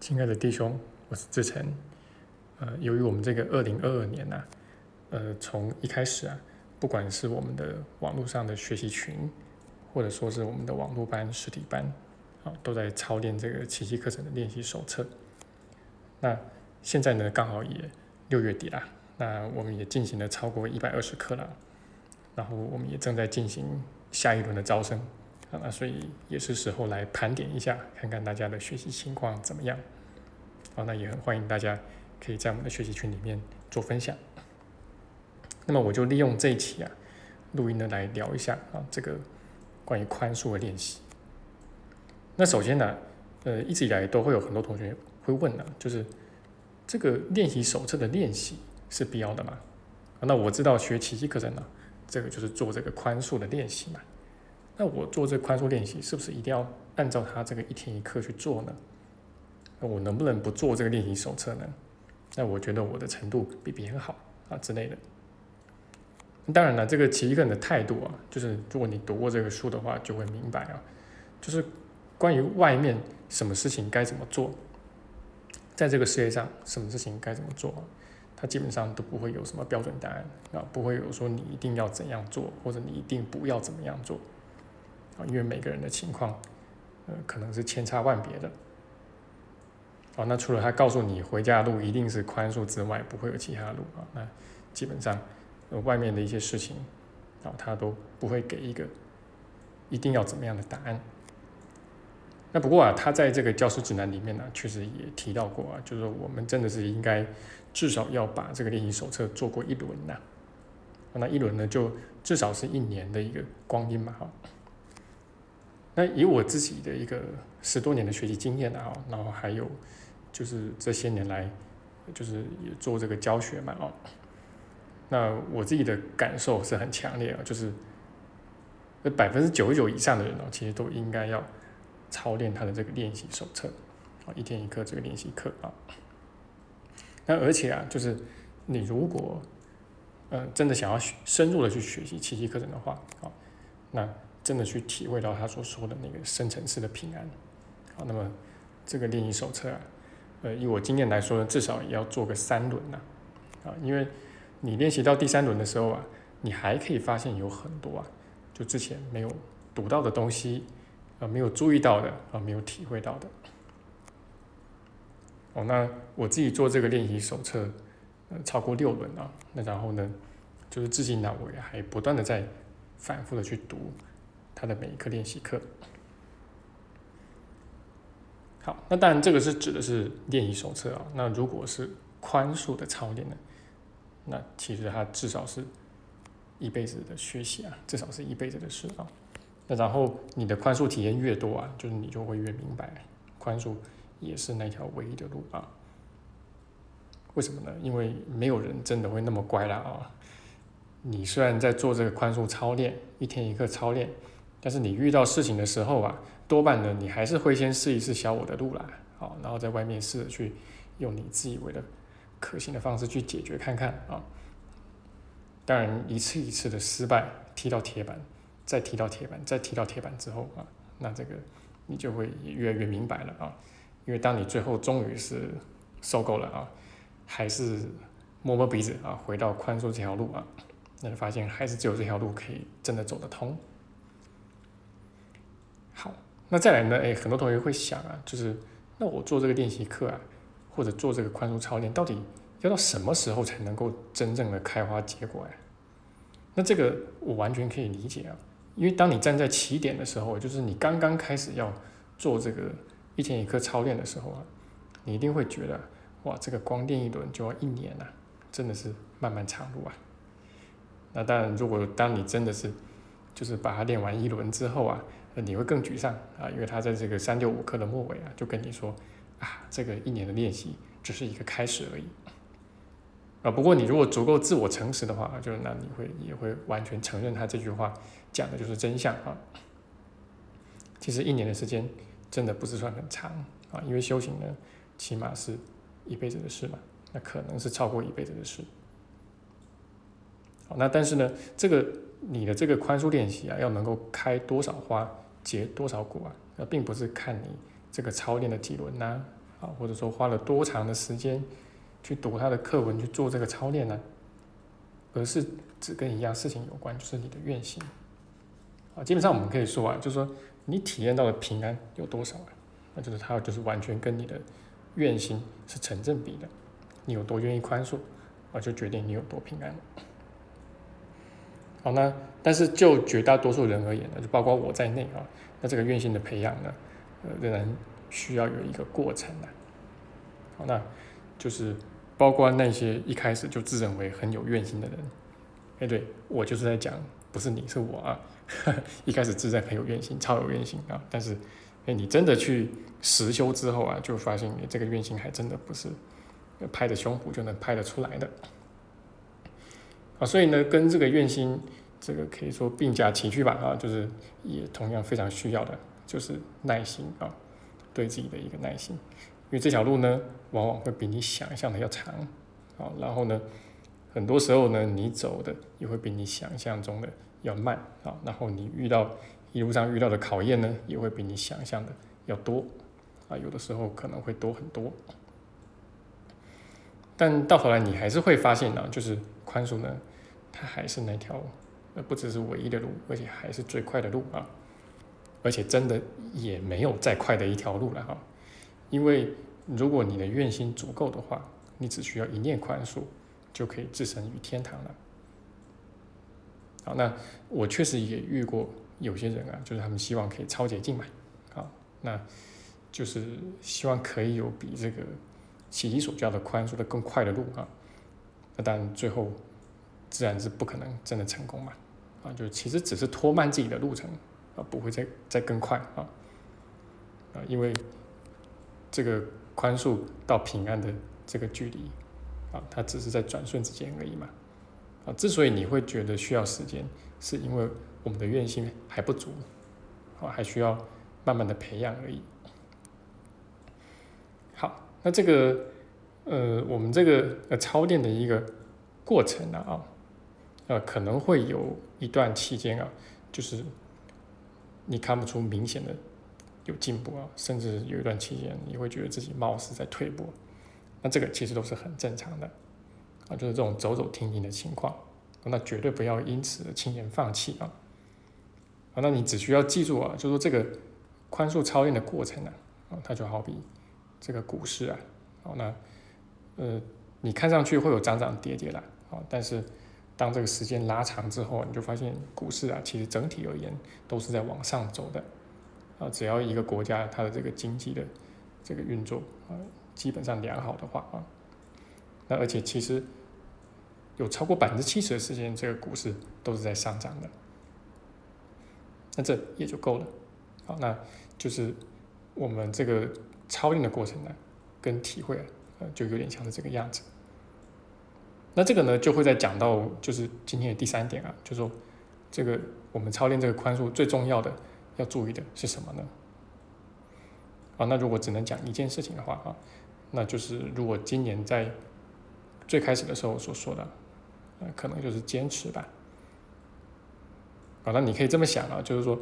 亲爱的弟兄，我是志成。呃，由于我们这个二零二二年呐、呃，从一开始啊，不管是我们的网络上的学习群，或者说是我们的网络班、实体班，啊，都在操练这个奇迹课程的练习手册。那现在呢，刚好也六月底啦，那我们也进行了超过一百二十课了，然后我们也正在进行下一轮的招生。啊，那所以也是时候来盘点一下，看看大家的学习情况怎么样。好，那也很欢迎大家可以在我们的学习群里面做分享。那么我就利用这一期啊录音呢来聊一下啊这个关于宽恕的练习。那首先呢，呃，一直以来都会有很多同学会问呢、就是这个练习手册的练习是必要的吗？啊那我知道学奇迹课程呢、这个就是做这个宽恕的练习嘛。那我做这宽恕练习，是不是一定要按照他这个一天一课去做呢？那我能不能不做这个练习手册呢？那我觉得我的程度比别人好啊之类的。当然了，这个奇一个人的态度啊，就是如果你读过这个书的话，就会明白啊，就是关于外面什么事情该怎么做，在这个世界上什么事情该怎么做，它基本上都不会有什么标准答案啊，不会有说你一定要怎样做，或者你一定不要怎么样做。因为每个人的情况，呃，可能是千差万别的。哦，那除了他告诉你回家的路一定是宽恕之外，不会有其他路啊。那基本上，呃，外面的一些事情，啊，他都不会给一个一定要怎么样的答案。那不过啊，他在这个教师指南里面呢，确实也提到过啊，就是我们真的是应该至少要把这个练习手册做过一轮呐、那一轮呢，就至少是一年的一个光阴嘛，哈。那以我自己的一个十多年的学习经验啊，然后还有就是这些年来，就是也做这个教学嘛，哦，那我自己的感受是很强烈啊，就是百分之九十九以上的人哦，其实都应该要操练他的这个练习手册啊，一天一课这个练习课啊。那而且啊，就是你如果嗯、呃、真的想要深入的去学习奇迹课程的话啊，那真的去体会到他所说的那个深层次的平安，好，那么这个练习手册啊，呃，以我经验来说呢，至少也要做个三轮呐，啊，因为你练习到第三轮的时候啊，你还可以发现有很多啊，就之前没有读到的东西，啊，没有注意到的，啊，没有体会到的。哦，那我自己做这个练习手册，呃，超过六轮啊，那然后呢，就是至今呢，我也还不断的在反复的去读。他的每一课练习课，好，那当然这个是指的是练习手册啊。那如果是宽恕的操练呢，那其实它至少是一辈子的学习啊，至少是一辈子的事啊。那然后你的宽恕体验越多啊，就是你就会越明白，宽恕也是那条唯一的路啊。为什么呢？因为没有人真的会那么乖啦啊。你虽然在做这个宽恕操练，一天一课操练。但是你遇到事情的时候啊，多半呢，你还是会先试一试小我的路啦，好，然后在外面试着去用你自以为的可行的方式去解决看看啊。当然，一次一次的失败，踢到铁板，再踢到铁板，再踢到铁板之后啊，那这个你就会越来越明白了啊。因为当你最后终于是受够了啊，还是摸摸鼻子啊，回到宽恕这条路啊，那就发现还是只有这条路可以真的走得通。好，那再来呢？哎，很多同学会想啊，就是那我做这个练习课啊，或者做这个宽恕操练，到底要到什么时候才能够真正的开花结果呀？那这个我完全可以理解啊，因为当你站在起点的时候，就是你刚刚开始要做这个一天一课操练的时候啊，你一定会觉得哇，这个光练一轮就要一年啊，真的是漫漫长路啊。那当然，如果当你真的是就是把它练完一轮之后啊，你会更沮丧啊，因为他在这个三六五课的末尾啊，就跟你说啊，这个一年的练习只是一个开始而已啊。不过你如果足够自我诚实的话，就那你会也会完全承认他这句话讲的就是真相啊。其实一年的时间真的不是算很长啊，因为修行呢，起码是一辈子的事嘛，那可能是超过一辈子的事。好，那但是呢，这个你的这个宽恕练习啊，要能够开多少花，结多少果啊，那并不是看你这个操练的几轮呐，啊，或者说花了多长的时间去读他的课文去做这个操练呢？而是只跟一样事情有关，就是你的愿心。啊，基本上我们可以说啊，就是说你体验到的平安有多少啊？那就是它就是完全跟你的愿心是成正比的。你有多愿意宽恕，啊，就决定你有多平安。好，那但是就绝大多数人而言呢，就包括我在内啊，那这个愿心的培养呢，呃，仍然需要有一个过程的。好，那就是包括那些一开始就自认为很有愿心的人，哎，对我就是在讲，不是你是我啊，一开始自认很有愿心，超有愿心啊，但是哎，你真的去实修之后啊，就发现你这个愿心还真的不是拍着胸脯就能拍得出来的。啊，所以呢，跟这个愿心，这个可以说并驾齐驱吧，啊，就是也同样非常需要的，就是耐心啊，对自己的一个耐心，因为这条路呢，往往会比你想象的要长，啊，然后呢，很多时候呢，你走的也会比你想象中的要慢，啊，然后你遇到一路上遇到的考验呢，也会比你想象的要多，啊，有的时候可能会多很多，但到头来你还是会发现呢，就是宽恕呢。它还是那条，呃，不只是唯一的路，而且还是最快的路啊！而且真的也没有再快的一条路了哈。因为如果你的愿心足够的话，你只需要一念宽恕，就可以置身于天堂了。好，那我确实也遇过有些人啊，就是他们希望可以超捷径嘛，好，那就是希望可以有比这个奇迹所教的宽恕的更快的路啊。那但最后。自然是不可能真的成功嘛，啊，就其实只是拖慢自己的路程，啊，不会再再更快啊，啊，因为这个宽恕到平安的这个距离，啊，它只是在转瞬之间而已嘛，啊，之所以你会觉得需要时间，是因为我们的愿心还不足，啊，还需要慢慢的培养而已。好，那这个呃，我们这个呃操练的一个过程呢，啊。呃，可能会有一段期间啊，就是你看不出明显的有进步啊，甚至有一段期间你会觉得自己貌似在退步，那这个其实都是很正常的啊，就是这种走走停停的情况，那绝对不要因此轻言放弃啊，啊，那你只需要记住啊，就说这个宽恕操练的过程呢，啊，它就好比这个股市啊，好，那呃，你看上去会有涨涨跌跌啦，啊，但是。当这个时间拉长之后，你就发现股市啊，其实整体而言都是在往上走的，啊，只要一个国家它的这个经济的这个运作啊，基本上良好的话啊，那而且其实有超过百分之七十的时间，这个股市都是在上涨的，那这也就够了，好，那就是我们这个操练的过程呢，跟体会啊，呃，就有点像是这个样子。那这个呢，就会在讲到就是今天的第三点啊，就说这个我们操练这个宽恕最重要的要注意的是什么呢？啊，那如果只能讲一件事情的话啊，那就是如果今年在最开始的时候所说的，呃，可能就是坚持吧。啊，那你可以这么想啊，就是说，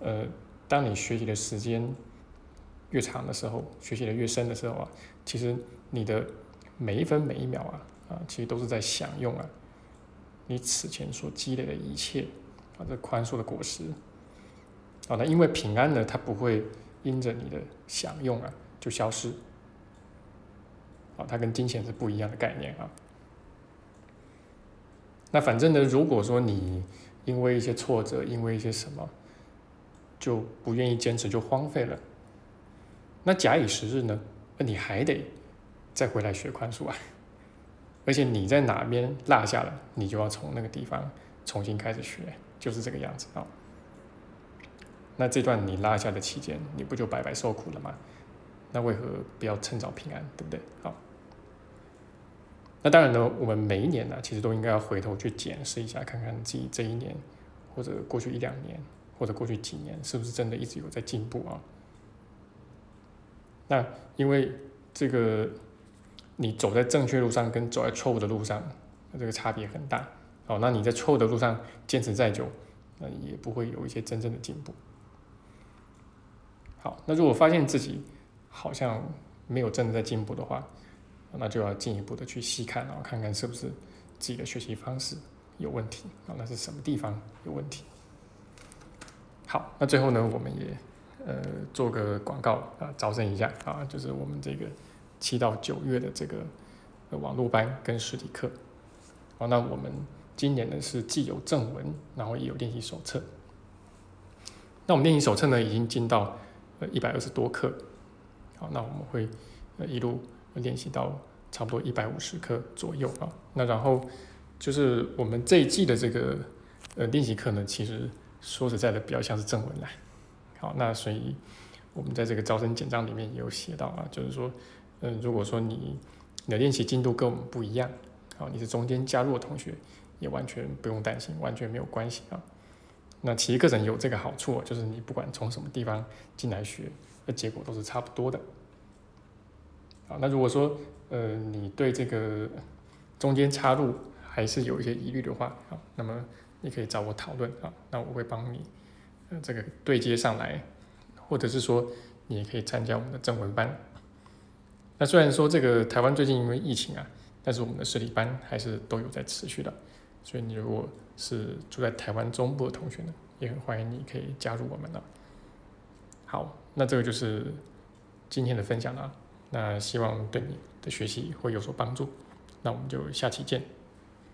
呃，当你学习的时间越长的时候，学习的越深的时候啊，其实你的每一分每一秒啊。啊，其实都是在享用啊，你此前所积累的一切啊，这宽恕的果实。啊，那因为平安呢，它不会因着你的享用啊就消失。啊，它跟金钱是不一样的概念啊。那反正呢，如果说你因为一些挫折，因为一些什么，就不愿意坚持，就荒废了。那假以时日呢，那你还得再回来学宽恕啊。而且你在哪边落下了，你就要从那个地方重新开始学，就是这个样子啊。那这段你落下的期间，你不就白白受苦了吗？那为何不要趁早平安，对不对？好。那当然呢，我们每一年呢，其实都应该要回头去检视一下，看看自己这一年，或者过去一两年，或者过去几年，是不是真的一直有在进步啊？那因为这个。你走在正确路上，跟走在错误的路上，那这个差别很大。哦，那你在错误的路上坚持再久，那也不会有一些真正的进步。好，那如果发现自己好像没有真的在进步的话，那就要进一步的去细看，然后看看是不是自己的学习方式有问题啊，那是什么地方有问题？好，那最后呢，我们也呃做个广告啊，招生一下啊，就是我们这个七到九月的这个网络班跟实体课。好，那我们今年呢是既有正文，然后也有练习手册。那我们练习手册呢已经进到呃一百二十多课。好，那我们会呃一路练习到差不多一百五十课左右啊。那然后就是我们这一季的这个呃练习课呢，其实。说实在的，比较像是正文来。好，那所以我们在这个招生简章里面也有写到啊，就是说，嗯，如果说你你的练习进度跟我们不一样，好，你是中间加入的同学，也完全不用担心，完全没有关系啊。那其实课程有这个好处，就是你不管从什么地方进来学，那结果都是差不多的。好，那如果说呃你对这个中间插入还是有一些疑虑的话，好，那么。你可以找我讨论啊，那我会帮你，呃，这个对接上来，或者是说你也可以参加我们的正文班。那虽然说这个台湾最近因为疫情啊，但是我们的实体班还是都有在持续的，所以你如果是住在台湾中部的同学呢，也很欢迎你可以加入我们了。好，那这个就是今天的分享了，那希望对你的学习会有所帮助，那我们就下期见。